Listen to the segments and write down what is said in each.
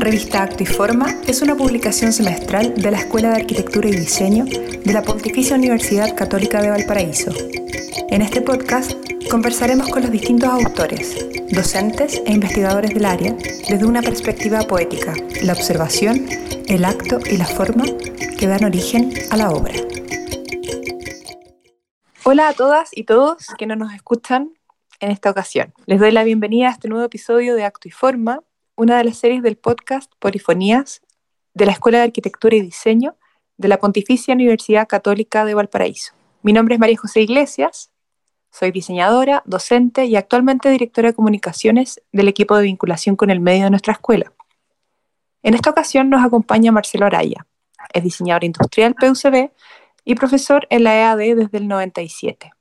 Revista Acto y Forma es una publicación semestral de la Escuela de Arquitectura y Diseño de la Pontificia Universidad Católica de Valparaíso. En este podcast conversaremos con los distintos autores, docentes e investigadores del área desde una perspectiva poética, la observación, el acto y la forma que dan origen a la obra. Hola a todas y todos que no nos escuchan en esta ocasión. Les doy la bienvenida a este nuevo episodio de Acto y Forma, una de las series del podcast Polifonías de la Escuela de Arquitectura y Diseño de la Pontificia Universidad Católica de Valparaíso. Mi nombre es María José Iglesias, soy diseñadora, docente y actualmente directora de comunicaciones del equipo de vinculación con el medio de nuestra escuela. En esta ocasión nos acompaña Marcelo Araya, es diseñador industrial PUCB y profesor en la EAD desde el 97.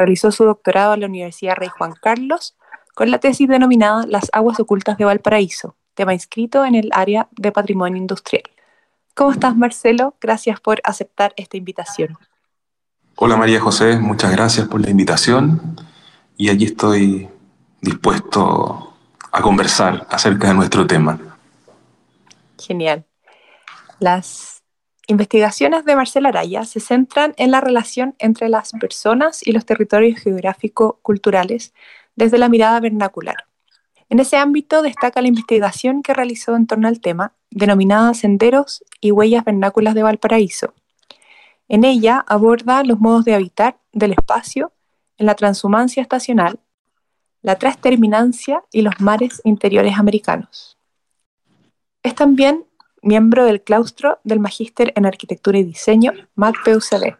Realizó su doctorado en la Universidad Rey Juan Carlos con la tesis denominada Las aguas ocultas de Valparaíso, tema inscrito en el área de patrimonio industrial. ¿Cómo estás, Marcelo? Gracias por aceptar esta invitación. Hola, María José, muchas gracias por la invitación y aquí estoy dispuesto a conversar acerca de nuestro tema. Genial. Las investigaciones de Marcelo Araya se centran en la relación entre las personas y los territorios geográfico-culturales desde la mirada vernacular. En ese ámbito destaca la investigación que realizó en torno al tema, denominada Senderos y Huellas Vernáculas de Valparaíso. En ella aborda los modos de habitar del espacio en la transhumancia estacional, la transterminancia y los mares interiores americanos. Es también miembro del claustro del Magíster en Arquitectura y Diseño, MAC-PUCD.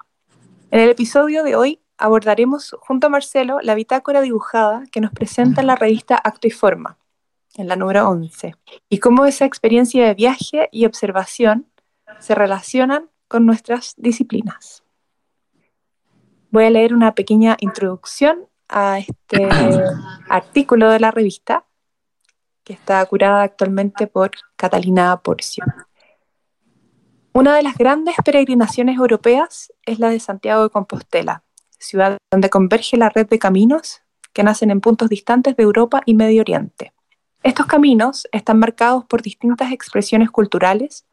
En el episodio de hoy abordaremos junto a Marcelo la bitácora dibujada que nos presenta en la revista Acto y Forma, en la número 11, y cómo esa experiencia de viaje y observación se relacionan con nuestras disciplinas. Voy a leer una pequeña introducción a este artículo de la revista, que está curada actualmente por Catalina Porcio. Una de las grandes peregrinaciones europeas es la de Santiago de Compostela, ciudad donde converge la red de caminos que nacen en puntos distantes de Europa y Medio Oriente. Estos caminos están marcados por distintas expresiones culturales,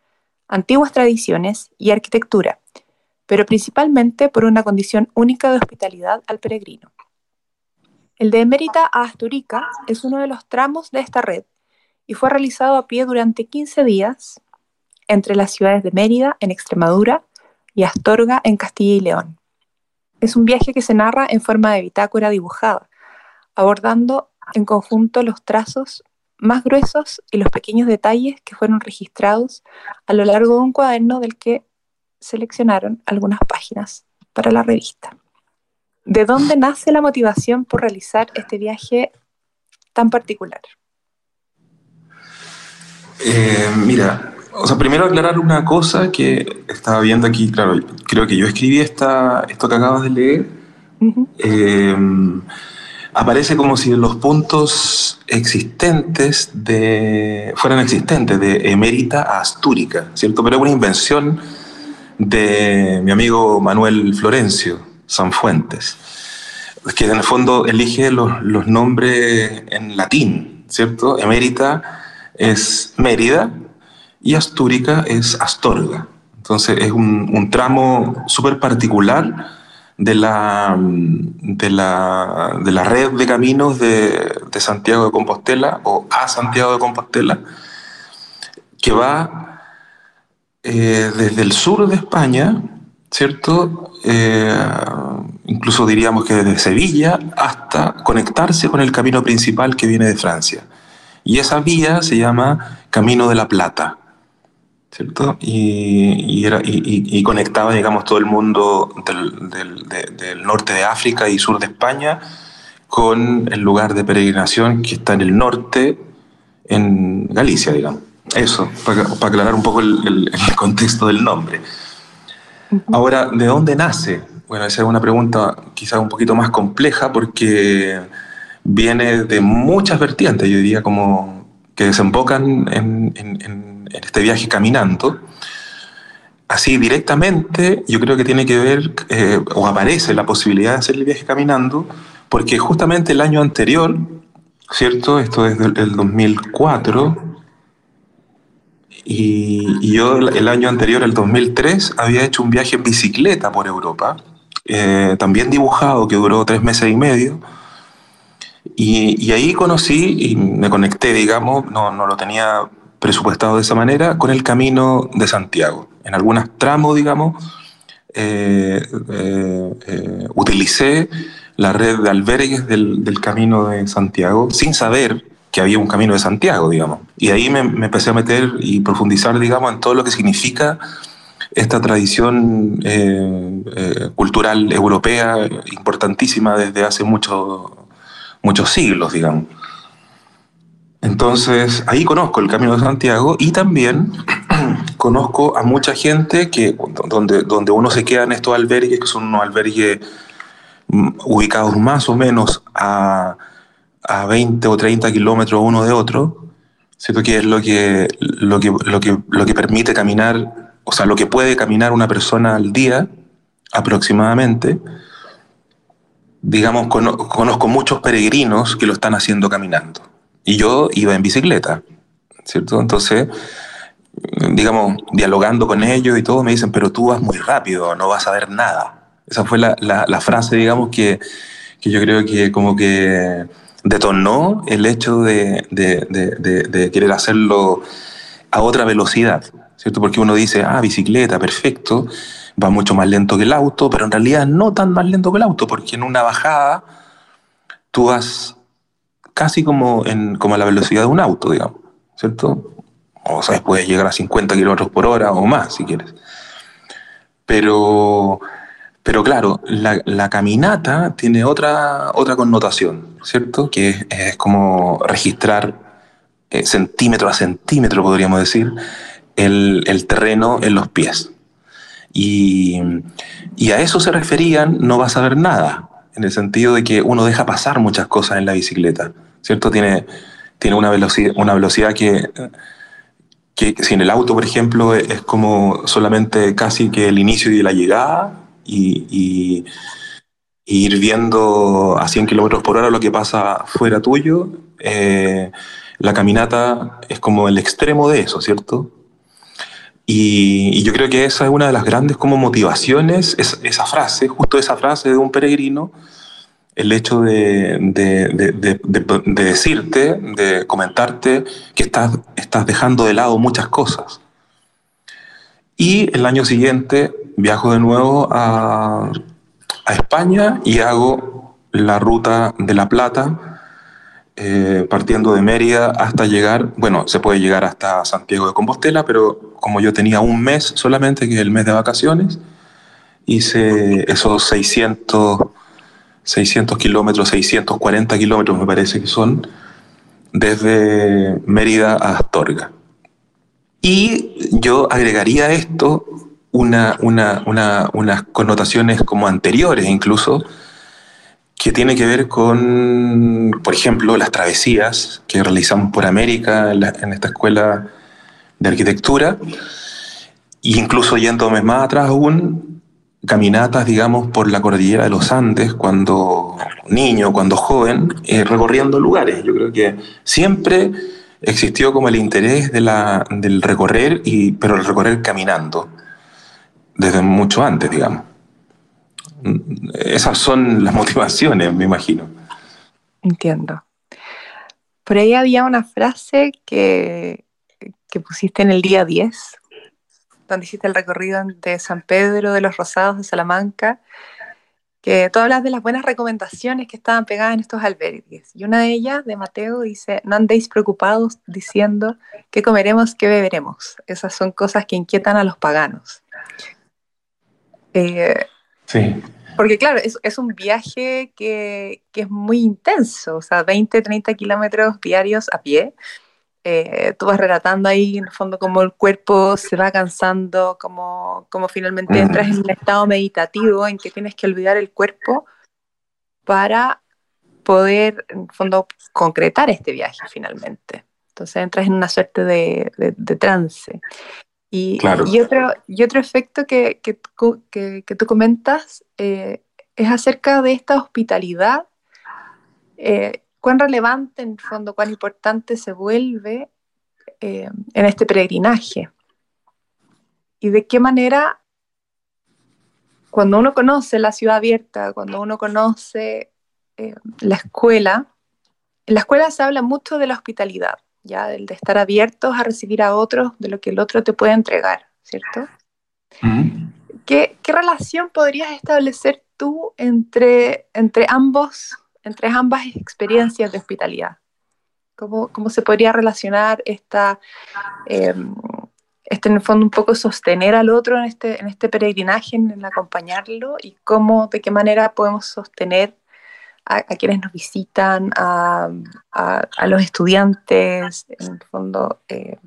antiguas tradiciones y arquitectura, pero principalmente por una condición única de hospitalidad al peregrino. El de Emérita a Asturica es uno de los tramos de esta red y fue realizado a pie durante 15 días entre las ciudades de Mérida, en Extremadura, y Astorga, en Castilla y León. Es un viaje que se narra en forma de bitácora dibujada, abordando en conjunto los trazos más gruesos y los pequeños detalles que fueron registrados a lo largo de un cuaderno del que seleccionaron algunas páginas para la revista. ¿De dónde nace la motivación por realizar este viaje tan particular? Eh, mira, o sea, primero aclarar una cosa que estaba viendo aquí, claro, creo que yo escribí esta, esto que acabas de leer. Eh, aparece como si los puntos existentes de, fueran existentes de emérita a astúrica, ¿cierto? Pero es una invención de mi amigo Manuel Florencio Sanfuentes, que en el fondo elige los, los nombres en latín, ¿cierto? Emérita es Mérida y Astúrica es Astorga. Entonces es un, tramo súper particular de la, de, la, de la, red de caminos de, Santiago de Compostela o a Santiago de Compostela, que va eh, desde el sur de España, ¿cierto? Eh, incluso diríamos que desde Sevilla hasta conectarse con el camino principal que viene de Francia. Y esa vía se llama Camino de la Plata. ¿cierto? Y, era, y, conectaba, digamos, todo el mundo del, norte de África y sur de España con el lugar de peregrinación que está en el norte, en Galicia, digamos. Eso, para, aclarar un poco el, contexto del nombre. Ahora, ¿de dónde nace? Bueno, esa es una pregunta quizás un poquito más compleja porque viene de muchas vertientes, yo diría, como que desembocan en este viaje caminando, así directamente yo creo que tiene que ver, eh, o aparece la posibilidad de hacer el viaje caminando, porque justamente el año anterior ¿cierto? Esto es del 2004. Y, yo el año anterior, el 2003, había hecho un viaje en bicicleta por Europa, eh, también dibujado, que duró tres meses y medio. Y, ahí conocí y me conecté, digamos, no, no, lo tenía presupuestado de esa manera, con el camino de Santiago. En algunos tramos, digamos, eh, eh, utilicé la red de albergues del, del camino de Santiago sin saber que había un camino de Santiago, digamos. Y ahí me, empecé a meter y profundizar, digamos, en todo lo que significa esta tradición eh, eh, cultural europea importantísima desde hace muchos siglos, digamos. Entonces, ahí conozco el Camino de Santiago y también conozco a mucha gente que, donde, donde uno se queda en estos albergues, que son unos albergues mm, ubicados más o menos a a 20 o 30 kilómetros uno de otro, ¿cierto? Que es lo que, lo que, lo que, lo que permite caminar, o sea, lo que puede caminar una persona al día aproximadamente. Digamos, conozco muchos peregrinos que lo están haciendo caminando. Y yo iba en bicicleta, ¿cierto? Entonces, digamos, dialogando con ellos y todo, me dicen, pero tú vas muy rápido, no vas a ver nada. Esa fue la, la, frase, digamos, que, que yo creo que como que detonó el hecho de, querer hacerlo a otra velocidad, ¿cierto? Porque uno dice, ah, bicicleta, perfecto, va mucho más lento que el auto, pero en realidad no tan más lento que el auto, porque en una bajada tú vas casi como, en, como a la velocidad de un auto, digamos, ¿cierto? O sea, puedes llegar a 50 kilómetros por hora o más, si quieres. Pero pero claro, la, caminata tiene otra, otra connotación, ¿cierto? Que es, como registrar eh, centímetro a centímetro, podríamos decir, el, terreno en los pies. Y, a eso se referían, no vas a ver nada, en el sentido de que uno deja pasar muchas cosas en la bicicleta, ¿cierto? Tiene, tiene una, velocidad, una velocidad que, que, si en el auto, por ejemplo, es como solamente casi que el inicio y la llegada, y, ir viendo a 100 kilómetros por hora lo que pasa fuera tuyo, eh, la caminata es como el extremo de eso, ¿cierto? Y, yo creo que esa es una de las grandes como motivaciones, es, esa frase, justo esa frase de un peregrino, el hecho de, de, de, decirte, de comentarte que estás, estás dejando de lado muchas cosas. Y el año siguiente viajo de nuevo a, España y hago la ruta de La Plata, eh, partiendo de Mérida hasta llegar, bueno, se puede llegar hasta Santiago de Compostela, pero como yo tenía un mes solamente, que es el mes de vacaciones, hice esos 600, 600 kilómetros, 640 kilómetros me parece que son, desde Mérida a Astorga. Y yo agregaría esto una, unas connotaciones como anteriores incluso, que tiene que ver con, por ejemplo, las travesías que realizamos por América en, esta escuela de arquitectura, e incluso yéndome más atrás aún, caminatas, digamos, por la cordillera de los Andes, cuando niño, cuando joven, eh, recorriendo lugares. Yo creo que siempre existió como el interés del recorrer, y, pero el recorrer caminando desde mucho antes, digamos. Esas son las motivaciones, me imagino. Entiendo. Por ahí había una frase que, que pusiste en el día 10, donde hiciste el recorrido de San Pedro de los Rosados de Salamanca, que tú hablas de las buenas recomendaciones que estaban pegadas en estos albergues. Y una de ellas, de Mateo, dice, no andéis preocupados diciendo qué comeremos, qué beberemos. Esas son cosas que inquietan a los paganos. Eh, sí. Porque claro, es, es un viaje que, que, es muy intenso, o sea, 20, 30 kilómetros diarios a pie. Eh, tú vas relatando ahí en el fondo cómo el cuerpo se va cansando, cómo, cómo finalmente entras en un estado meditativo en que tienes que olvidar el cuerpo para poder, en el fondo, concretar este viaje finalmente. Entonces entras en una suerte de, de, de trance. Y, y, otro, y otro efecto que, que, que, tú comentas eh, es acerca de esta hospitalidad. Eh, cuán relevante en el fondo, cuán importante se vuelve eh, en este peregrinaje. Y de qué manera, cuando uno conoce la ciudad abierta, cuando uno conoce la escuela, en la escuela se habla mucho de la hospitalidad, ya del de estar abiertos a recibir a otros, de lo que el otro te puede entregar, ¿cierto? ¿Qué, ¿Qué, relación podrías establecer tú entre, entre, ambos, entre ambas experiencias de hospitalidad? ¿Cómo, cómo se podría relacionar esta, eh, este, en el fondo, un poco sostener al otro en este, en este peregrinaje, en, acompañarlo? ¿Y cómo, de qué manera podemos sostener a, quienes nos visitan, a, a, los estudiantes, en el fondo, eh,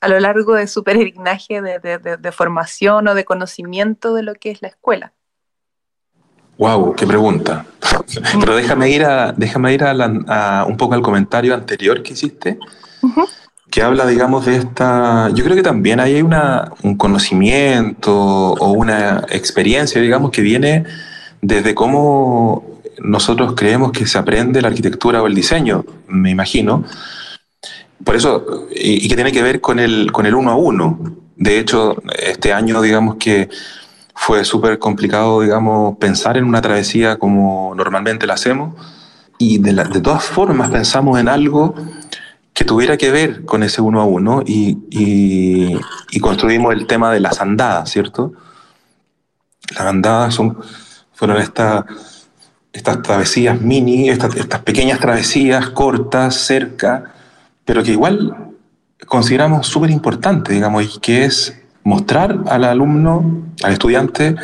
a lo largo de su peregrinaje de, de, de, formación o de conocimiento de lo que es la escuela? Wow, qué pregunta. Pero déjame ir a, déjame ir a, un poco al comentario anterior que hiciste, que habla, digamos, de esta. Yo creo que también hay una, un conocimiento o una experiencia, digamos, que viene desde cómo nosotros creemos que se aprende la arquitectura o el diseño, me imagino. Por eso, y, que tiene que ver con el, con el uno a uno. De hecho, este año, digamos que fue súper complicado, digamos, pensar en una travesía como normalmente la hacemos. Y de, todas formas pensamos en algo que tuviera que ver con ese uno a uno y, y, construimos el tema de las andadas, ¿cierto? Las andadas fueron estas estas travesías mini, estas, estas pequeñas travesías cortas, cerca, pero que igual consideramos súper importante, digamos, y que es mostrar al alumno, al estudiante,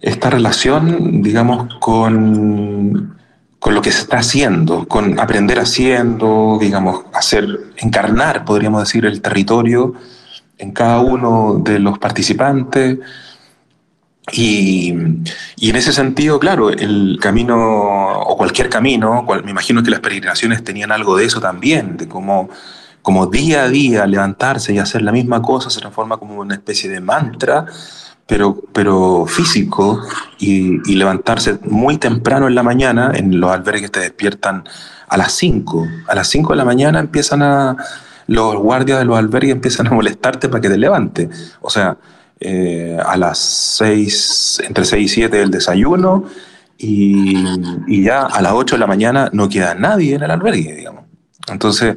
esta relación, digamos, con, con lo que se está haciendo, con aprender haciendo, digamos, hacer, encarnar, podríamos decir, el territorio en cada uno de los participantes. Y, y en ese sentido, claro, el camino, o cualquier camino, cual, me imagino que las peregrinaciones tenían algo de eso también, de cómo como día a día levantarse y hacer la misma cosa se transforma como una especie de mantra, pero, pero físico, y, y levantarse muy temprano en la mañana, en los albergues te despiertan a las 5, a las 5 de la mañana empiezan a, los guardias de los albergues empiezan a molestarte para que te levantes. O sea, eh, a las 6, entre 6 y 7 el desayuno, y, ya a las 8 de la mañana no queda nadie en el albergue, digamos. Entonces,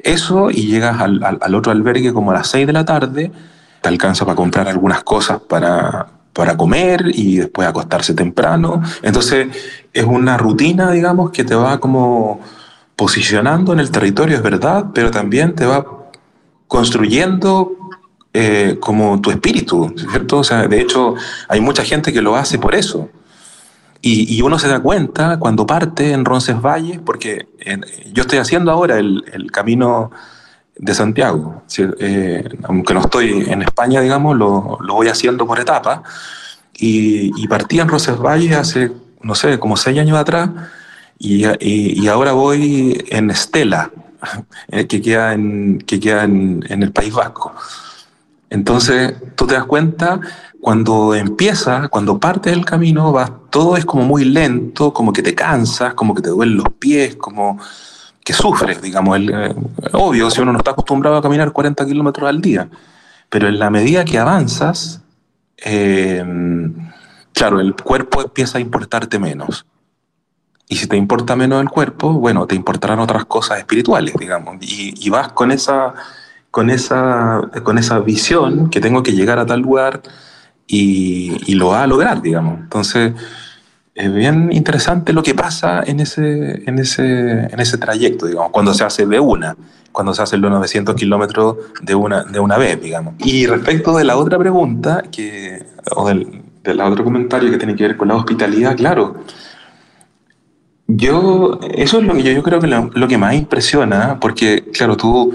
eso y llegas al, otro albergue como a las 6 de la tarde, te alcanza para comprar algunas cosas para, para comer y después acostarse temprano. Entonces es una rutina, digamos, que te va como posicionando en el territorio, es verdad, pero también te va construyendo eh, como tu espíritu, ¿cierto? O sea, de hecho, hay mucha gente que lo hace por eso. Y, y, uno se da cuenta cuando parte en Roncesvalles, porque en, yo estoy haciendo ahora el, el camino de Santiago. Eh, aunque no estoy en España, digamos, lo, lo voy haciendo por etapas. Y, y, partí en Roncesvalles hace, no sé, como seis años atrás, y, y ahora voy en Estela, que queda en, que queda en, en el País Vasco. Entonces, tú te das cuenta cuando empieza, cuando parte del camino, vas, todo es como muy lento, como que te cansas, como que te duelen los pies, como que sufres, digamos. Eh, obvio, si uno no está acostumbrado a caminar 40 kilómetros al día, pero en la medida que avanzas, eh, claro, el cuerpo empieza a importarte menos. Y si te importa menos el cuerpo, bueno, te importarán otras cosas espirituales, digamos. Y vas con esa, con, esa, con esa visión que tengo que llegar a tal lugar y, y, lo va a lograr, digamos. Entonces, es bien interesante lo que pasa en ese, en ese, en ese trayecto, digamos, cuando se hace de una, cuando se hacen los 900 kilómetros de una, de una vez, digamos. Y respecto de la otra pregunta, que, o del, del otro comentario que tiene que ver con la hospitalidad, claro, yo, eso es lo que yo, yo creo que lo, lo que más impresiona, porque, claro, tú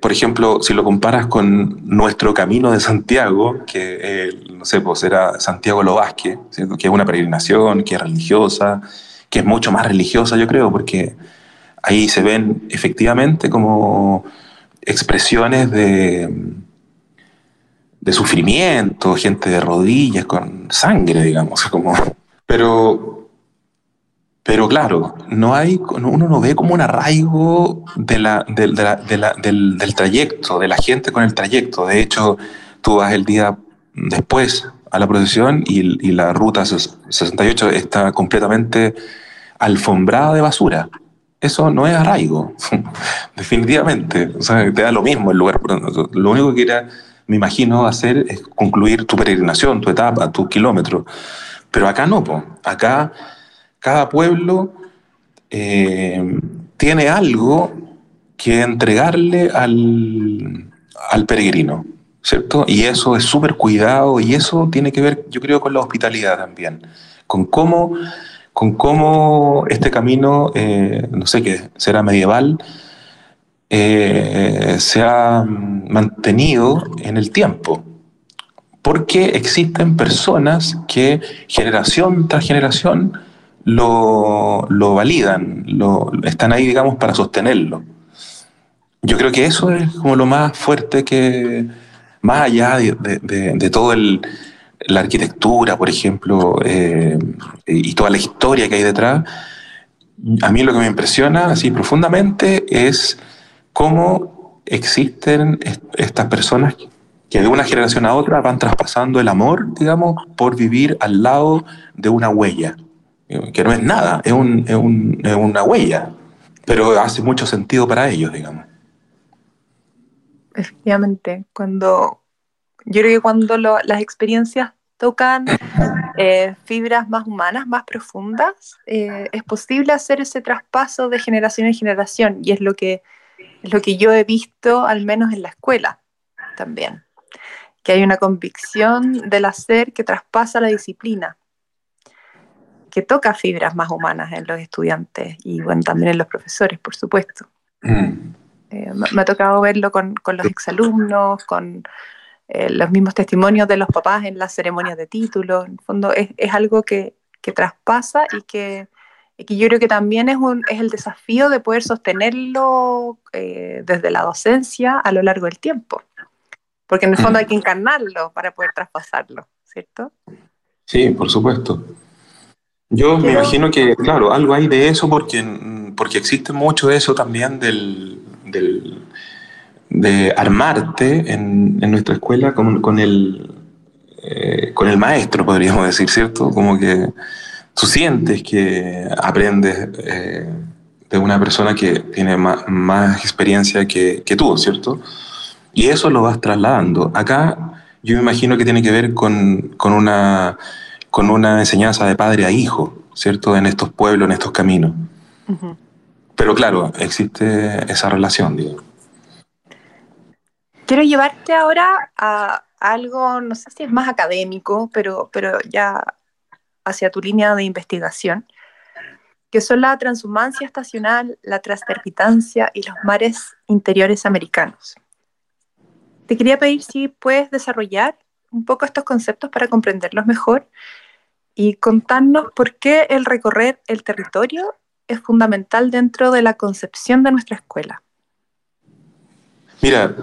por ejemplo, si lo comparas con nuestro camino de Santiago, que eh, no sé, pues era Santiago Lo Vázquez, que es una peregrinación, que es religiosa, que es mucho más religiosa, yo creo, porque ahí se ven efectivamente como expresiones de, de sufrimiento, gente de rodillas con sangre, digamos, como, pero Pero claro, no hay, uno no ve como un arraigo de la, del, del, trayecto, de la gente con el trayecto. De hecho, tú vas el día después a la procesión y, y la ruta 68 está completamente alfombrada de basura. Eso no es arraigo, definitivamente. O sea, te da lo mismo el lugar. Lo único que quería, me imagino, hacer es concluir tu peregrinación, tu etapa, tu kilómetro. Pero acá no, po. acá cada pueblo eh, tiene algo que entregarle al, al peregrino, ¿cierto? Y eso es súper cuidado y eso tiene que ver, yo creo, con la hospitalidad también, con cómo, con cómo este camino, eh, no sé qué, será medieval, eh, se ha mantenido en el tiempo. Porque existen personas que generación tras generación lo, lo validan, lo, están ahí, digamos, para sostenerlo. Yo creo que eso es como lo más fuerte que, más allá de, de, de todo el, la arquitectura, por ejemplo, eh, y toda la historia que hay detrás, a mí lo que me impresiona así profundamente es cómo existen estas personas que de una generación a otra van traspasando el amor, digamos, por vivir al lado de una huella que no es nada, es, un, es, un, es una huella, pero hace mucho sentido para ellos, digamos. Efectivamente, cuando yo creo que cuando las experiencias tocan eh, fibras más humanas, más profundas, eh, es posible hacer ese traspaso de generación en generación y es lo que, es lo que yo he visto al menos en la escuela también, que hay una convicción del hacer que traspasa la disciplina que toca fibras más humanas en los estudiantes y bueno, también en los profesores, por supuesto. Mm. Eh, me, ha tocado verlo con, con los exalumnos, con eh, los mismos testimonios de los papás en las ceremonias de título. En el fondo es, es algo que, que, traspasa y que, y que, yo creo que también es, un, es el desafío de poder sostenerlo eh, desde la docencia a lo largo del tiempo. Porque en el fondo hay que encarnarlo para poder traspasarlo, ¿cierto? Sí, por supuesto. Yo me imagino que, claro, algo hay de eso porque, porque existe mucho de eso también del, del de armarte en, en, nuestra escuela con, con el, eh, con el maestro, podríamos decir, ¿cierto? Como que tú sientes que aprendes eh, de una persona que tiene más, más experiencia que, que, tú, ¿cierto? Y eso lo vas trasladando. Acá yo me imagino que tiene que ver con, con una con una enseñanza de padre a hijo, ¿cierto? En estos pueblos, en estos caminos. Pero claro, existe esa relación, digo. Quiero llevarte ahora a algo, no sé si es más académico, pero, pero ya hacia tu línea de investigación, que son la transhumancia estacional, la transterpitancia y los mares interiores americanos. Te quería pedir si puedes desarrollar un poco estos conceptos para comprenderlos mejor y contarnos por qué el recorrer el territorio es fundamental dentro de la concepción de nuestra escuela. Mira,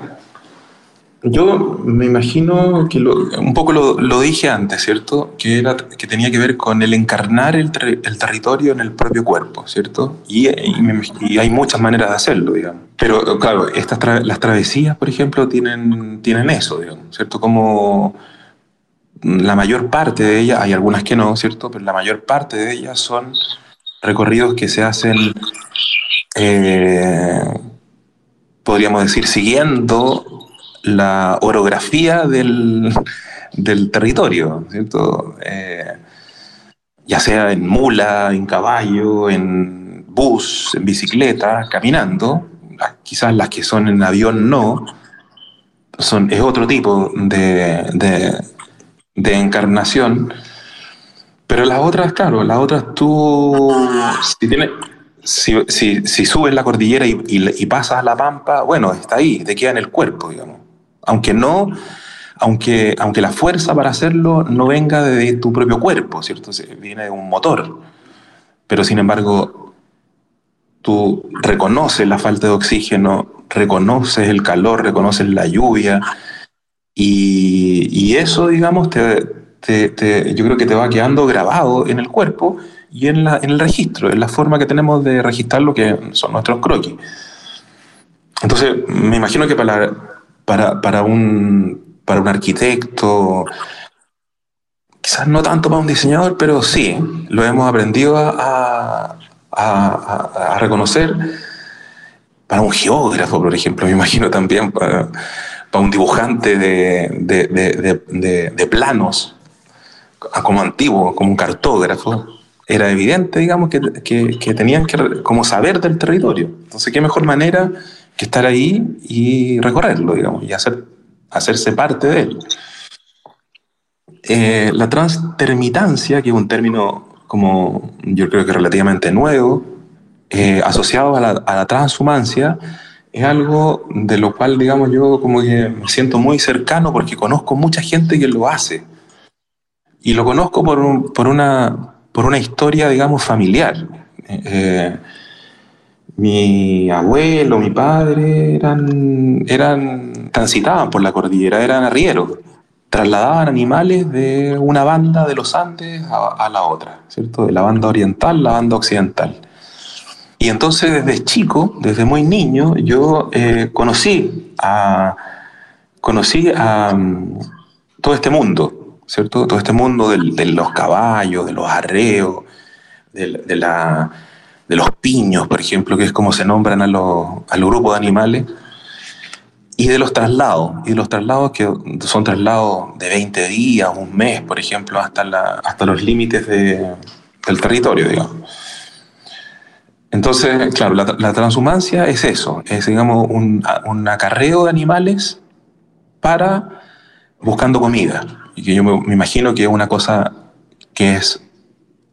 yo me imagino que un poco lo, dije antes, ¿cierto? Que, era, que tenía que ver con el encarnar el, territorio en el propio cuerpo, ¿cierto? Y, y, hay muchas maneras de hacerlo, digamos. Pero claro, estas las travesías, por ejemplo, tienen, tienen eso, digamos, ¿cierto? Como la mayor parte de ellas, hay algunas que no, ¿cierto? Pero la mayor parte de ellas son recorridos que se hacen, eh, podríamos decir, siguiendo la orografía del, del territorio, ¿cierto? Eh, ya sea en mula, en caballo, en bus, en bicicleta, caminando, quizás las que son en avión no, son, es otro tipo de, de, encarnación, pero las otras, claro, las otras tú, si, tienes, si, si, subes la cordillera y, y, pasas a la pampa, bueno, está ahí, te queda en el cuerpo, digamos aunque no, aunque, aunque la fuerza para hacerlo no venga de tu propio cuerpo, ¿cierto? Viene de un motor. Pero sin embargo, tú reconoces la falta de oxígeno, reconoces el calor, reconoces la lluvia, y, eso, digamos, te, te, te, yo creo que te va quedando grabado en el cuerpo y en, la, en el registro, en la forma que tenemos de registrar lo que son nuestros croquis. Entonces, me imagino que para, para, para, un, para un arquitecto, quizás no tanto para un diseñador, pero sí, lo hemos aprendido a, a, a reconocer. Para un geógrafo, por ejemplo, me imagino también para, para un dibujante de, de, de, de, planos, como antiguo, como un cartógrafo, era evidente, digamos, que, que, que, tenían que como saber del territorio. Entonces, ¿qué mejor manera que estar ahí y recorrerlo, digamos, y hacer, hacerse parte de él? Eh, la transtermitancia, que es un término como yo creo que relativamente nuevo, eh, asociado a la, a la transhumancia, es algo de lo cual, digamos, yo como que me siento muy cercano porque conozco mucha gente que lo hace. Y lo conozco por, por, una, por una historia, digamos, familiar. Eh, mi abuelo, mi padre eran, eran, transitaban por la cordillera, eran arrieros, trasladaban animales de una banda de los Andes a, la otra, ¿cierto? De la banda oriental la banda occidental. Y entonces desde chico, desde muy niño, yo eh, conocí a, conocí a um, todo este mundo, ¿cierto? Todo este mundo del, de los caballos, de los arreos, de, de, la, de, los piños, por ejemplo, que es como se nombran a los, al grupo de animales, y de los traslados, y de los traslados que son traslados de 20 días, un mes, por ejemplo, hasta, la, hasta los límites de, del territorio, digamos. Entonces, claro, la, transhumancia es eso, es, digamos, un, un, acarreo de animales para buscando comida. Y que yo me, imagino que es una cosa que es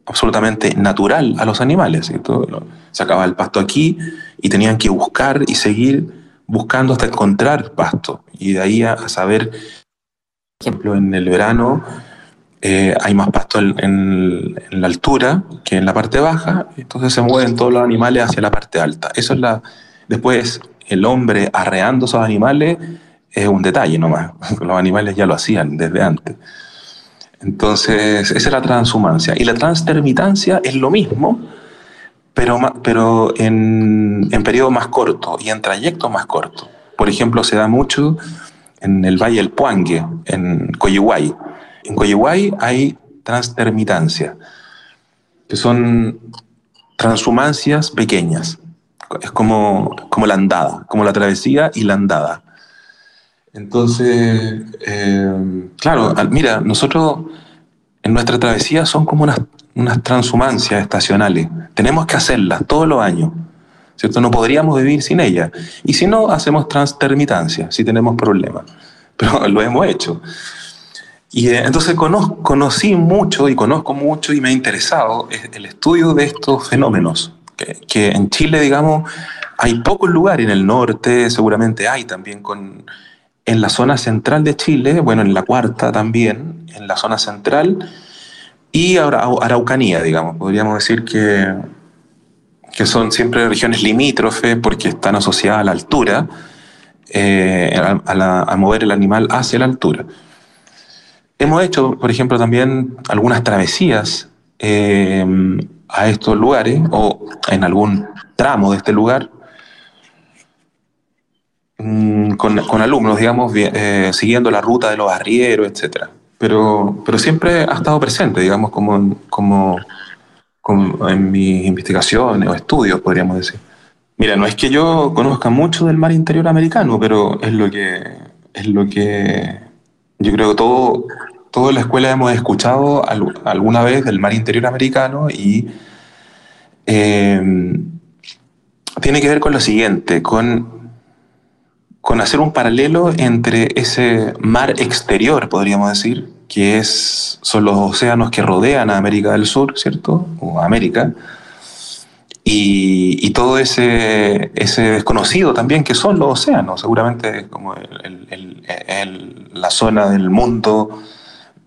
absolutamente natural a los animales. ¿cierto? Se acaba el pasto aquí y tenían que buscar y seguir buscando hasta encontrar pasto. Y de ahí a, saber, por ejemplo, en el verano eh, hay más pasto en, la altura que en la parte baja, entonces se mueven todos los animales hacia la parte alta. Eso es la. Después, el hombre arreando esos animales es un detalle nomás. Los animales ya lo hacían desde antes. Entonces, esa es la transhumancia. Y la transtermitancia es lo mismo, pero, pero en, periodo más corto y en trayectos más cortos. Por ejemplo, se da mucho en el Valle del Puangue, en Coyihuay en Coyihuay hay transtermitancia, que son transhumancias pequeñas. Es como, como la andada, como la travesía y la andada. Entonces, eh, claro, mira, nosotros en nuestra travesía son como unas, unas transhumancias estacionales. Tenemos que hacerlas todos los años. ¿Cierto? No podríamos vivir sin ellas. Y si no, hacemos transtermitancia, si tenemos problemas. Pero lo hemos hecho. Y eh, entonces conozco, conocí mucho y conozco mucho y me ha interesado el estudio de estos fenómenos, que, que, en Chile, digamos, hay pocos lugares, en el norte seguramente hay también, con, en la zona central de Chile, bueno, en la cuarta también, en la zona central, y ahora Araucanía, digamos, podríamos decir que, que son siempre regiones limítrofes porque están asociadas a la altura, eh, a, mover el animal hacia la altura. Hemos hecho, por ejemplo, también algunas travesías eh, a estos lugares o en algún tramo de este lugar mmm, con, con, alumnos, digamos, eh, siguiendo la ruta de los arrieros, etc. Pero, pero siempre ha estado presente, digamos, como, como, en mis investigaciones o estudios, podríamos decir. Mira, no es que yo conozca mucho del mar interior americano, pero es lo que, es lo que yo creo que todo, toda la escuela hemos escuchado alguna vez del mar interior americano y eh, tiene que ver con lo siguiente, con, con hacer un paralelo entre ese mar exterior, podríamos decir, que es, son los océanos que rodean a América del Sur, ¿cierto? O América. Y, todo ese, desconocido también que son los océanos, seguramente como la zona del mundo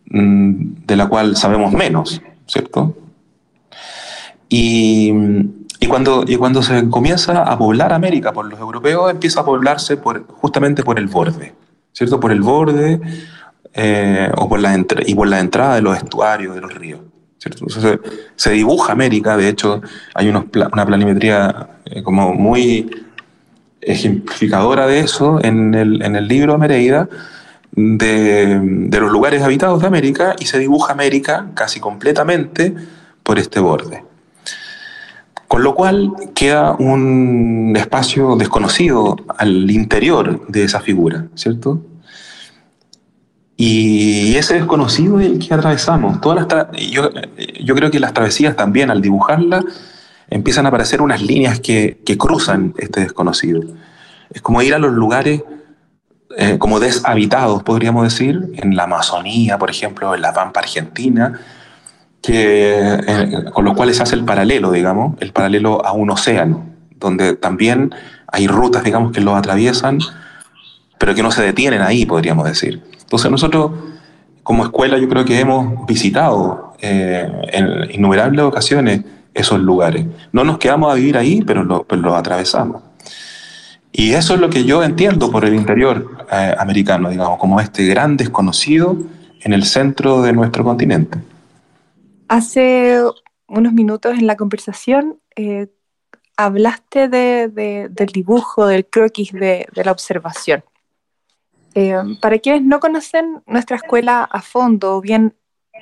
Mm, de la cual sabemos menos, ¿cierto? Y, y, cuando, y cuando se comienza a poblar América por los europeos, empieza a poblarse por, justamente por el borde, ¿cierto? Por el borde eh, o por la y por la entrada de los estuarios, de los ríos, ¿cierto? se, dibuja América, de hecho hay unos, una planimetría eh, como muy ejemplificadora de eso en el, en el libro Mereida, de, de, los lugares habitados de América y se dibuja América casi completamente por este borde. Con lo cual queda un espacio desconocido al interior de esa figura, ¿cierto? Y ese desconocido es el que atravesamos. Todas las yo, yo, creo que las travesías también, al dibujarlas, empiezan a aparecer unas líneas que, que cruzan este desconocido. Es como ir a los lugares eh, como deshabitados, podríamos decir, en la Amazonía, por ejemplo, en la Pampa Argentina, que, eh, con los cuales se hace el paralelo, digamos, el paralelo a un océano, donde también hay rutas, digamos, que lo atraviesan, pero que no se detienen ahí, podríamos decir. Entonces nosotros, como escuela, yo creo que hemos visitado eh, en innumerables ocasiones esos lugares. No nos quedamos a vivir ahí, pero lo, pero lo atravesamos. Y eso es lo que yo entiendo por el interior eh, americano, digamos, como este gran desconocido en el centro de nuestro continente. Hace unos minutos en la conversación eh, hablaste de, del dibujo, del croquis, de, la observación. Eh, para quienes no conocen nuestra escuela a fondo, bien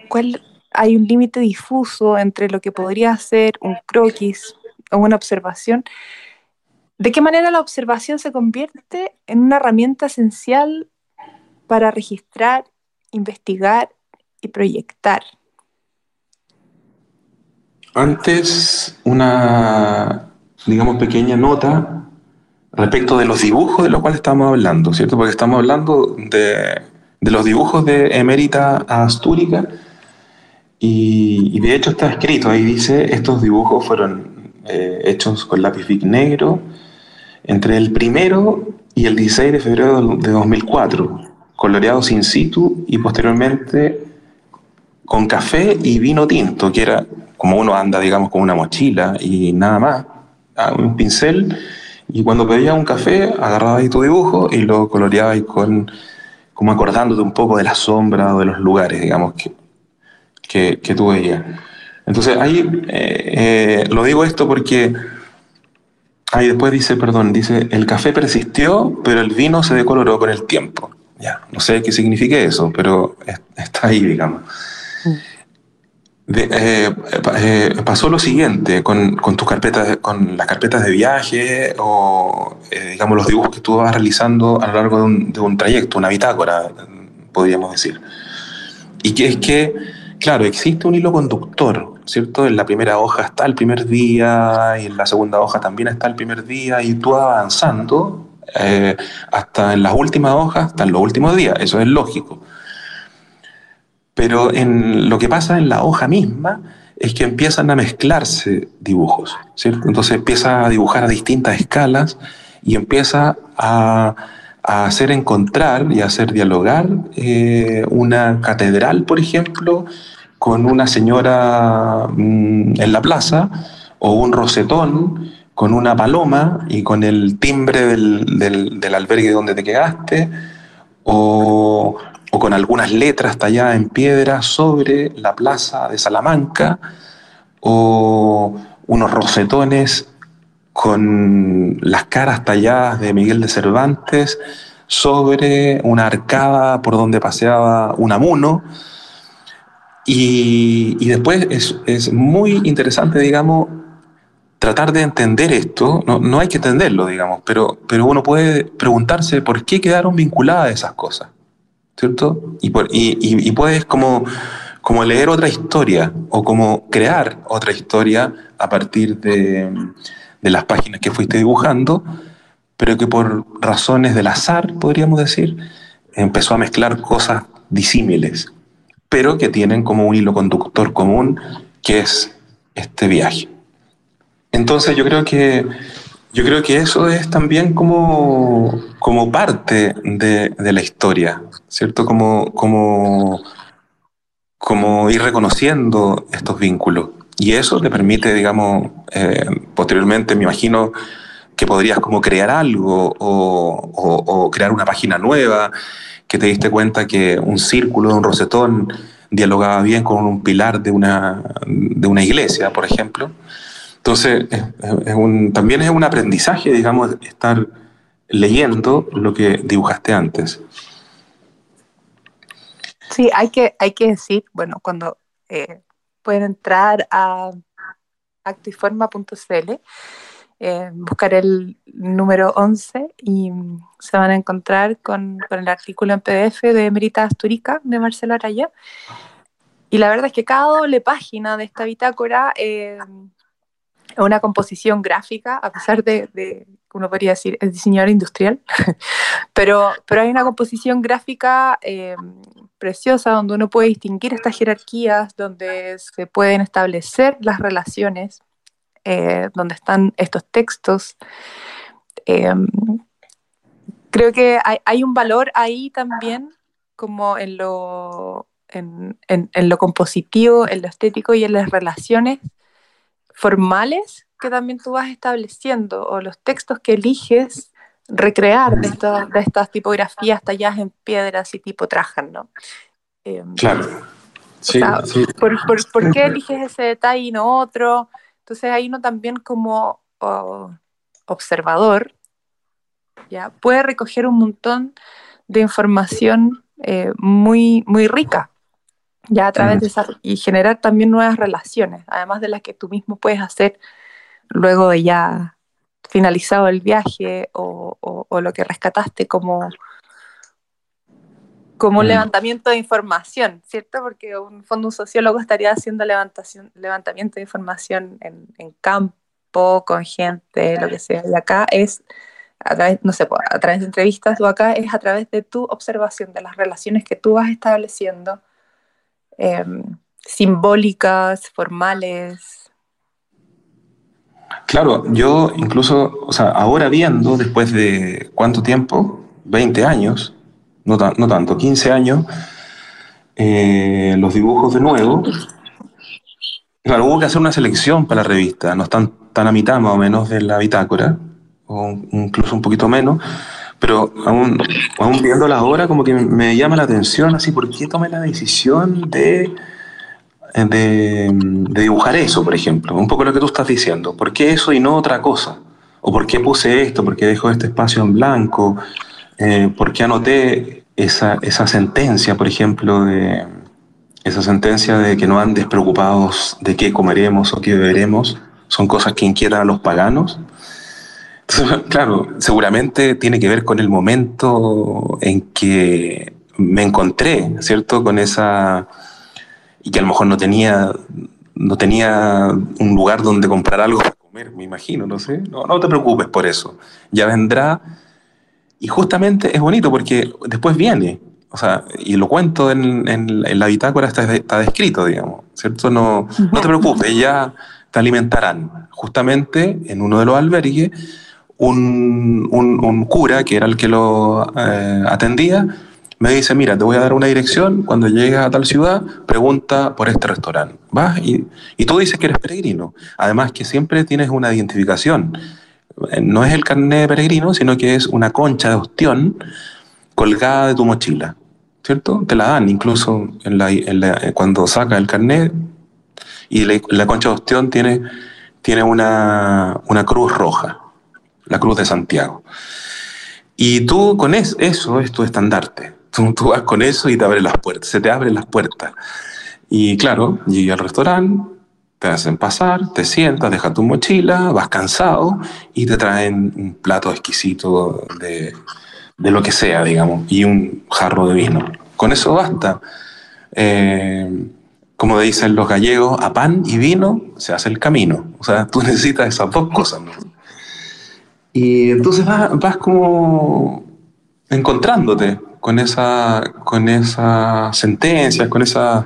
cuál hay un límite difuso entre lo que podría ser un croquis o una observación, ¿de qué manera la observación se convierte en una herramienta esencial para registrar, investigar y proyectar? Antes, una, digamos, pequeña nota respecto de los dibujos de los cuales estamos hablando, ¿cierto? Porque estamos hablando de, los dibujos de Emérita Astúrica y, de hecho está escrito, ahí dice, estos dibujos fueron eh, hechos con lápiz Bic negro entre el primero y el 16 de febrero de 2004, coloreados in situ y posteriormente con café y vino tinto, que era como uno anda, digamos, con una mochila y nada más, un pincel, y cuando pedía un café, agarraba ahí tu dibujo y lo coloreaba con, como acordándote un poco de la sombra o de los lugares, digamos, que, que, que tú veías. Entonces ahí eh, eh, lo digo esto porque ahí después dice, perdón, dice, el café persistió, pero el vino se decoloró con el tiempo. Ya, no sé qué significa eso, pero está ahí, digamos. Mm. Eh, eh, pasó lo siguiente con, tus carpetas, con las carpetas de viaje o, eh, digamos, los dibujos que tú vas realizando a lo largo de un, de un, trayecto, una bitácora, podríamos decir. Y que es que, claro, existe un hilo conductor, ¿cierto? En la primera hoja está el primer día y en la segunda hoja también está el primer día y tú avanzando hasta en las últimas hojas, hasta en los últimos días, eso es lógico. Pero en lo que pasa en la hoja misma es que empiezan a mezclarse dibujos, ¿cierto? Entonces empieza a dibujar a distintas escalas y empieza a, hacer encontrar y a hacer dialogar eh, una catedral, por ejemplo, con una señora mm, en la plaza o un rosetón con una paloma y con el timbre del, del, del albergue donde te quedaste o o con algunas letras talladas en piedra sobre la plaza de Salamanca, o unos rosetones con las caras talladas de Miguel de Cervantes sobre una arcada por donde paseaba un amuno. Y, después es, muy interesante, digamos, tratar de entender esto. No, no, hay que entenderlo, digamos, pero, pero uno puede preguntarse por qué quedaron vinculadas esas cosas. ¿Cierto? Y, y, puedes como, como leer otra historia o como crear otra historia a partir de, de las páginas que fuiste dibujando, pero que por razones del azar, podríamos decir, empezó a mezclar cosas disímiles, pero que tienen como un hilo conductor común, que es este viaje. Entonces yo creo que yo creo que eso es también como, como parte de, de la historia, ¿cierto? Como, como, como ir reconociendo estos vínculos. Y eso te permite, digamos, eh, posteriormente, me imagino que podrías como crear algo o, o, o, crear una página nueva, que te diste cuenta que un círculo, un rosetón, dialogaba bien con un pilar de una, de una iglesia, por ejemplo. Entonces, también es un aprendizaje, digamos, estar leyendo lo que dibujaste antes. Sí, hay que, hay que decir, bueno, cuando eh, pueden entrar a actiforma.cl, eh, buscar el número 11 y se van a encontrar con, el artículo en PDF de Merita Asturica de Marcelo Araya. Y la verdad es que cada doble página de esta bitácora eh, es una composición gráfica, a pesar de, de, uno podría decir, es diseñador industrial, pero, pero hay una composición gráfica eh, preciosa donde uno puede distinguir estas jerarquías, donde se pueden establecer las relaciones, eh, donde están estos textos. Em, creo que hay, un valor ahí también, como en lo, en, en lo compositivo, en lo estético y en las relaciones formales que también tú vas estableciendo o los textos que eliges recrear de, de estas tipografías talladas en piedras y tipo Trajan, ¿no? Em, claro. Sí, ¿por, qué eliges ese detalle y no otro? Entonces ahí uno también como observador ya puede recoger un montón de información eh, muy, muy rica ya a través de esa, y generar también nuevas relaciones, además de las que tú mismo puedes hacer luego de ya finalizado el viaje o, lo que rescataste como, como un mm. levantamiento de información, ¿cierto? Porque en fondo un sociólogo estaría haciendo levantamiento de información en, campo, con gente, lo que sea. Y acá es a través, no sé, a través de entrevistas o acá es a través de tu observación, de las relaciones que tú vas estableciendo Em, simbólicas, formales. Claro, yo incluso, o sea, ahora viendo, después de cuánto tiempo, 20 años, no, no tanto, 15 años, eh, los dibujos de nuevo, claro, hubo que hacer una selección para la revista, no están tan a mitad más o menos de la bitácora, o incluso un poquito menos, pero aún, aún viéndolas ahora, como que me llama la atención, así, ¿por qué tomé la decisión de, de, dibujar eso, por ejemplo? Un poco lo que tú estás diciendo. ¿Por qué eso y no otra cosa? ¿O por qué puse esto? ¿Por qué dejo este espacio en blanco? Eh, ¿Por qué anoté esa, esa sentencia, por ejemplo, de esa sentencia de que no andes preocupados de qué comeremos o qué beberemos? Son cosas que inquietan a los paganos. claro, seguramente tiene que ver con el momento en que me encontré, ¿cierto? Con esa... y que a lo mejor no tenía, no tenía un lugar donde comprar algo para comer, me imagino, no sé. No, no te preocupes por eso. Ya vendrá. Y justamente es bonito porque después viene. O sea, y lo cuento en, en, la bitácora, está, está, descrito, digamos, ¿cierto? No, no te preocupes, ya te alimentarán. Justamente en uno de los albergues un, cura, que era el que lo eh, atendía, me dice, mira, te voy a dar una dirección, cuando llegues a tal ciudad, pregunta por este restaurante. Vas y, tú dices que eres peregrino. Además que siempre tienes una identificación. Eh, no es el carnet de peregrino, sino que es una concha de ostión colgada de tu mochila. ¿Cierto? Te la dan incluso la, eh, cuando sacas el carnet y la, concha de ostión tiene, tiene una, una cruz roja la cruz de Santiago. Y tú con eso, eso es tu estandarte. Tú, vas con eso y te abren las puertas, se te abren las puertas. Y claro, llegas al restaurante, te hacen pasar, te sientas, dejas tu mochila, vas cansado y te traen un plato exquisito de, de lo que sea, digamos, y un jarro de vino. Con eso basta. Eh, como dicen los gallegos, a pan y vino se hace el camino. O sea, tú necesitas esas dos cosas. Y entonces vas, como encontrándote con, esa, con esas sentencias, con esas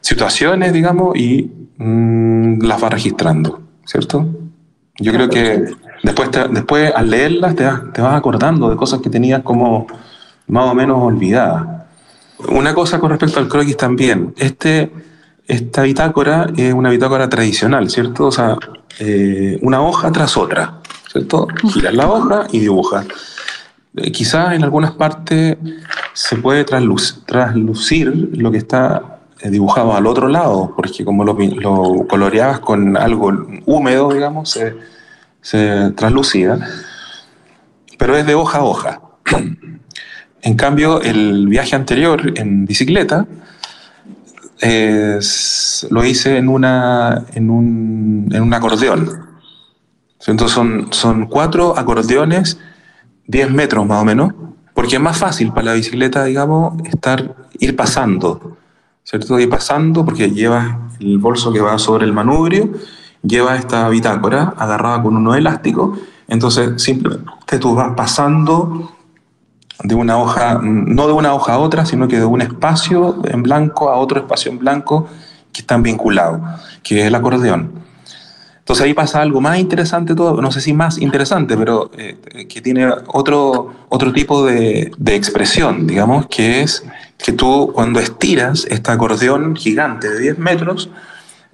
situaciones, digamos, y mm, las vas registrando, ¿cierto? Yo creo que después, después al leerlas te vas, te vas acordando de cosas que tenías como más o menos olvidadas. Una cosa con respecto al croquis también, este, esta bitácora es una bitácora tradicional, ¿cierto? O sea, eh, una hoja tras otra. ¿Cierto? Giras la hoja y dibujas. Eh, quizás en algunas partes se puede traslucir, lo que está eh, dibujado al otro lado, porque como lo, lo coloreabas con algo húmedo, digamos, se, se pero es de hoja a hoja. En cambio, el viaje anterior en bicicleta lo hice en, una, en, un, en un acordeón. Entonces son, son cuatro acordeones, 10 metros más o menos, porque es más fácil para la bicicleta, digamos, estar, ir pasando, ¿cierto? Ir pasando porque lleva el bolso que va sobre el manubrio, lleva esta bitácora agarrada con uno elástico, entonces simplemente tú vas pasando de una hoja, no de una hoja a otra, sino que de un espacio en blanco a otro espacio en blanco que están vinculados, que es el acordeón. Entonces ahí pasa algo más interesante, no sé si más interesante, pero eh, que tiene otro, otro tipo de, de, expresión, digamos, que es que tú cuando estiras este acordeón gigante de 10 metros,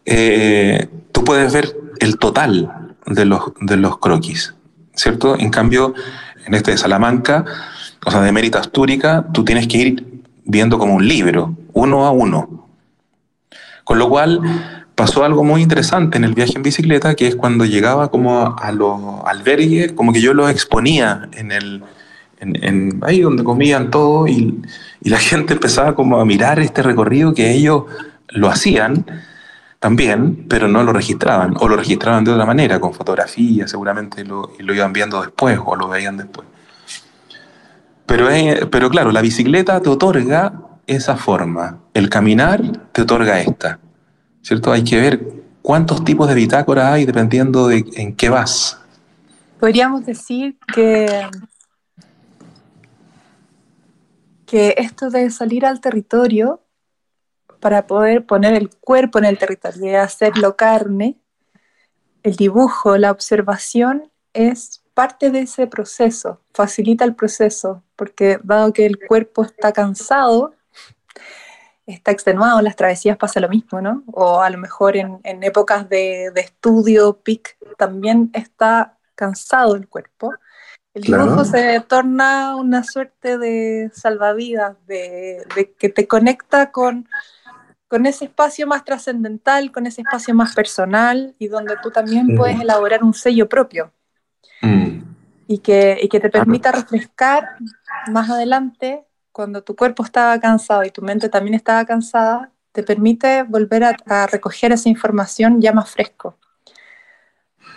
eh, tú puedes ver el total de los, de los croquis, ¿cierto? En cambio, en este de Salamanca, o sea, de Mérita Astúrica, tú tienes que ir viendo como un libro, uno a uno. Con lo cual pasó algo muy interesante en el viaje en bicicleta, que es cuando llegaba como a, los albergues, como que yo los exponía en el, en, ahí donde comían todo y, la gente empezaba como a mirar este recorrido que ellos lo hacían también, pero no lo registraban, o lo registraban de otra manera, con fotografía, seguramente lo, lo iban viendo después o lo veían después. Pero, pero claro, la bicicleta te otorga esa forma, el caminar te otorga esta, ¿cierto? Hay que ver cuántos tipos de bitácora hay dependiendo de en qué vas. Podríamos decir que, que esto de salir al territorio para poder poner el cuerpo en el territorio y hacerlo carne, el dibujo, la observación es parte de ese proceso, facilita el proceso, porque dado que el cuerpo está cansado, está extenuado, en las travesías pasa lo mismo, ¿no? O a lo mejor en, épocas de, estudio, PIC, también está cansado el cuerpo. El dibujo se torna una suerte de salvavidas, de, que te conecta con, con ese espacio más trascendental, con ese espacio más personal y donde tú también puedes elaborar un sello propio. Mm. Y, que, y que te permita refrescar más adelante, cuando tu cuerpo estaba cansado y tu mente también estaba cansada, te permite volver a, recoger esa información ya más fresco.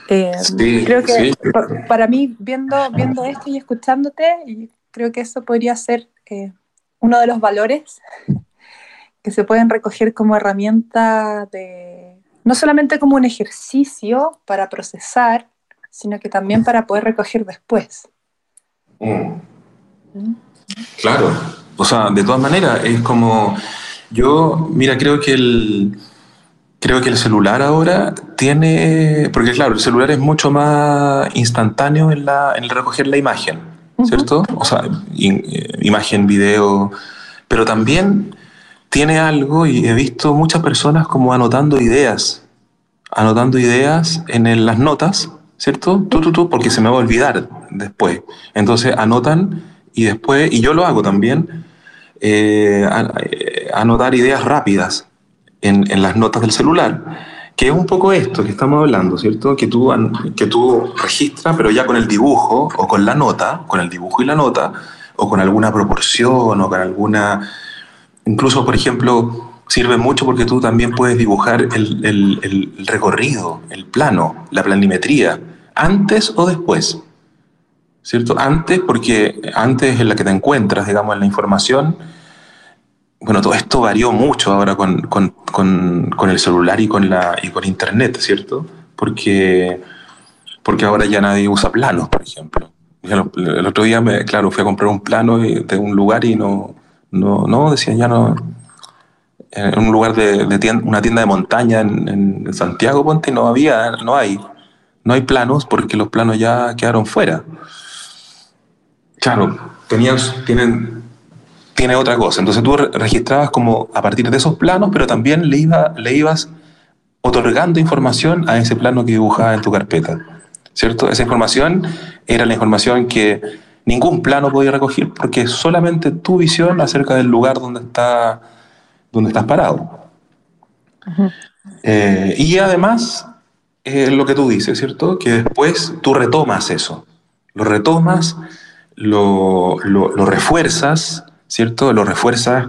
Eh, creo que para mí, viendo, viendo esto y escuchándote, creo que eso podría ser eh, uno de los valores que se pueden recoger como herramienta de, no solamente como un ejercicio para procesar, sino que también para poder recoger después. Mm. Claro, o sea, de todas maneras, es como, yo, mira, creo que el, creo que el celular ahora tiene, porque claro, el celular es mucho más instantáneo en, la, en el recoger la imagen, ¿cierto? O sea, eh, imagen, video, pero también tiene algo y he visto muchas personas como anotando ideas, anotando ideas en las notas ¿cierto? Tú, tú, tú, porque se me va a olvidar después. Entonces anotan y después, y yo lo hago también, eh, eh, anotar ideas rápidas en, en, las notas del celular, que es un poco esto que estamos hablando, ¿cierto? Que tú, que tú registras, pero ya con el dibujo o con la nota, con el dibujo y la nota, o con alguna proporción o con alguna... Incluso, por ejemplo, sirve mucho porque tú también puedes dibujar el, el, el, recorrido, el plano, la planimetría, antes o después. ¿Cierto? Antes, porque antes en la que te encuentras, digamos, en la información. Bueno, todo esto varió mucho ahora con, con, con, con el celular y con, la, y con Internet, ¿cierto? Porque, porque ahora ya nadie usa planos, por ejemplo. El otro día, me, claro, fui a comprar un plano de un lugar y no, no, no decían ya no, en un lugar de, una tienda de montaña en, Santiago, Ponte, no había, no hay, no hay planos porque los planos ya quedaron fuera. Claro, tenías, tienen, tiene otra cosa. Entonces tú registrabas como a partir de esos planos, pero también le, iba, le ibas otorgando información a ese plano que dibujaba en tu carpeta. ¿Cierto? Esa información era la información que ningún plano podía recoger porque solamente tu visión acerca del lugar donde está donde estás parado. Eh, y además, eh, lo que tú dices, ¿cierto? Que después tú retomas eso, lo retomas, lo, refuerzas, ¿cierto? Lo refuerzas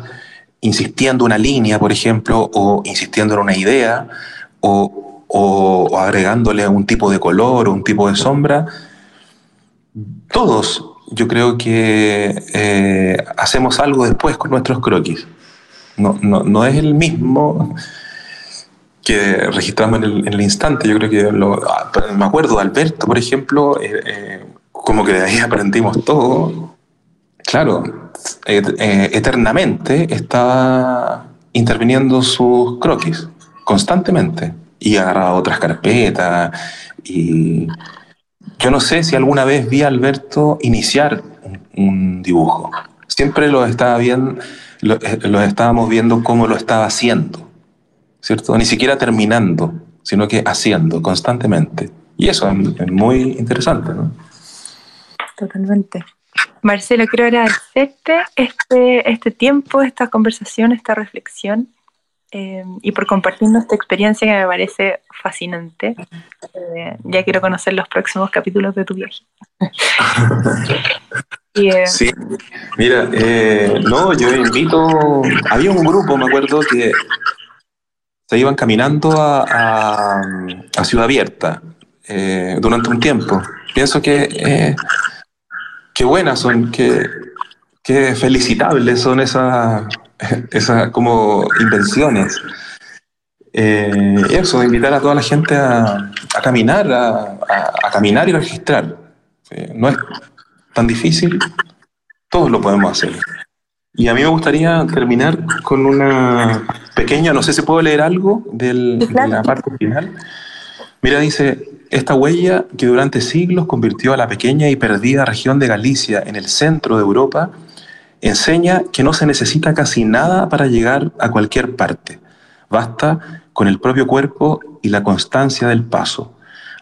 insistiendo una línea, por ejemplo, o insistiendo en una idea, o, agregándole un tipo de color o un tipo de sombra. Todos, yo creo que eh, hacemos algo después con nuestros croquis. No, no, no es el mismo que registramos en el, instante. Yo creo que lo, ah, me acuerdo Alberto, por ejemplo, eh, eh, como que de ahí aprendimos todo. Claro, eh, eternamente estaba interviniendo sus croquis, constantemente, y agarraba otras carpetas. Y yo no sé si alguna vez vi a Alberto iniciar un, dibujo. Siempre lo estaba viendo, lo, lo estábamos viendo cómo lo estaba haciendo ¿cierto? Ni siquiera terminando, sino que haciendo constantemente. Y eso es, muy interesante, ¿no? Totalmente. Marcelo, quiero agradecerte este, este tiempo, esta conversación, esta reflexión eh, y por compartirnos esta experiencia que me parece fascinante. Eh, ya quiero conocer los próximos capítulos de tu viaje. Eh, sí, mira, no, yo invito, había un grupo, me acuerdo, que se iban caminando a, Ciudad Abierta eh, durante un tiempo. Pienso que eh, qué buenas son, qué, qué felicitables son esas, esas como invenciones. Eh, eso, invitar a toda la gente a, caminar, a, caminar y registrar. no es tan difícil, todos lo podemos hacer. Y a mí me gustaría terminar con una pequeña, no sé si puedo leer algo de la parte final. Mira, dice, esta huella que durante siglos convirtió a la pequeña y perdida región de Galicia en el centro de Europa, enseña que no se necesita casi nada para llegar a cualquier parte. Basta con el propio cuerpo y la constancia del paso.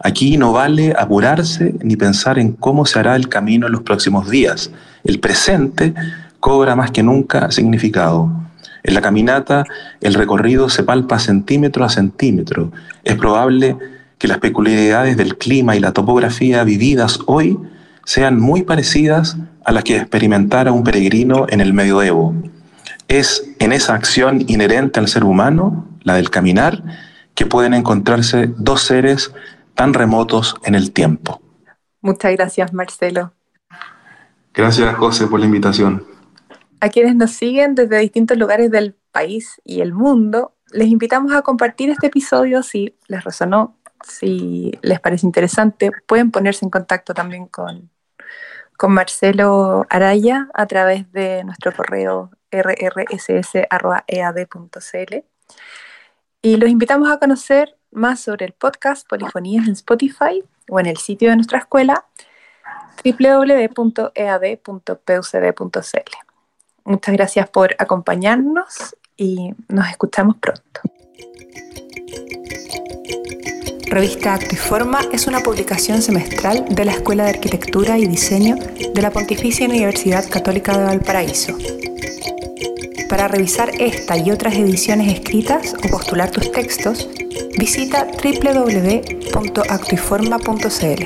Aquí no vale apurarse ni pensar en cómo se hará el camino en los próximos días. El presente cobra más que nunca significado. En la caminata el recorrido se palpa centímetro a centímetro. Es probable que las peculiaridades del clima y la topografía vividas hoy sean muy parecidas a las que experimentara un peregrino en el medioevo. Es en esa acción inherente al ser humano, la del caminar, que pueden encontrarse dos seres tan remotos en el tiempo. Muchas gracias, Marcelo. Gracias, José, por la invitación. A quienes nos siguen desde distintos lugares del país y el mundo, les invitamos a compartir este episodio si les resonó, si les parece interesante. Pueden ponerse en contacto también con, con Marcelo Araya a través de nuestro correo rrss.ead.cl. Y los invitamos a conocer más sobre el podcast Polifonías en Spotify o en el sitio de nuestra escuela www.ead.pucd.cl. Muchas gracias por acompañarnos y nos escuchamos pronto. Revista Acto y Forma es una publicación semestral de la Escuela de Arquitectura y Diseño de la Pontificia Universidad Católica de Valparaíso. Para revisar esta y otras ediciones escritas o postular tus textos, visita www.actoyforma.cl.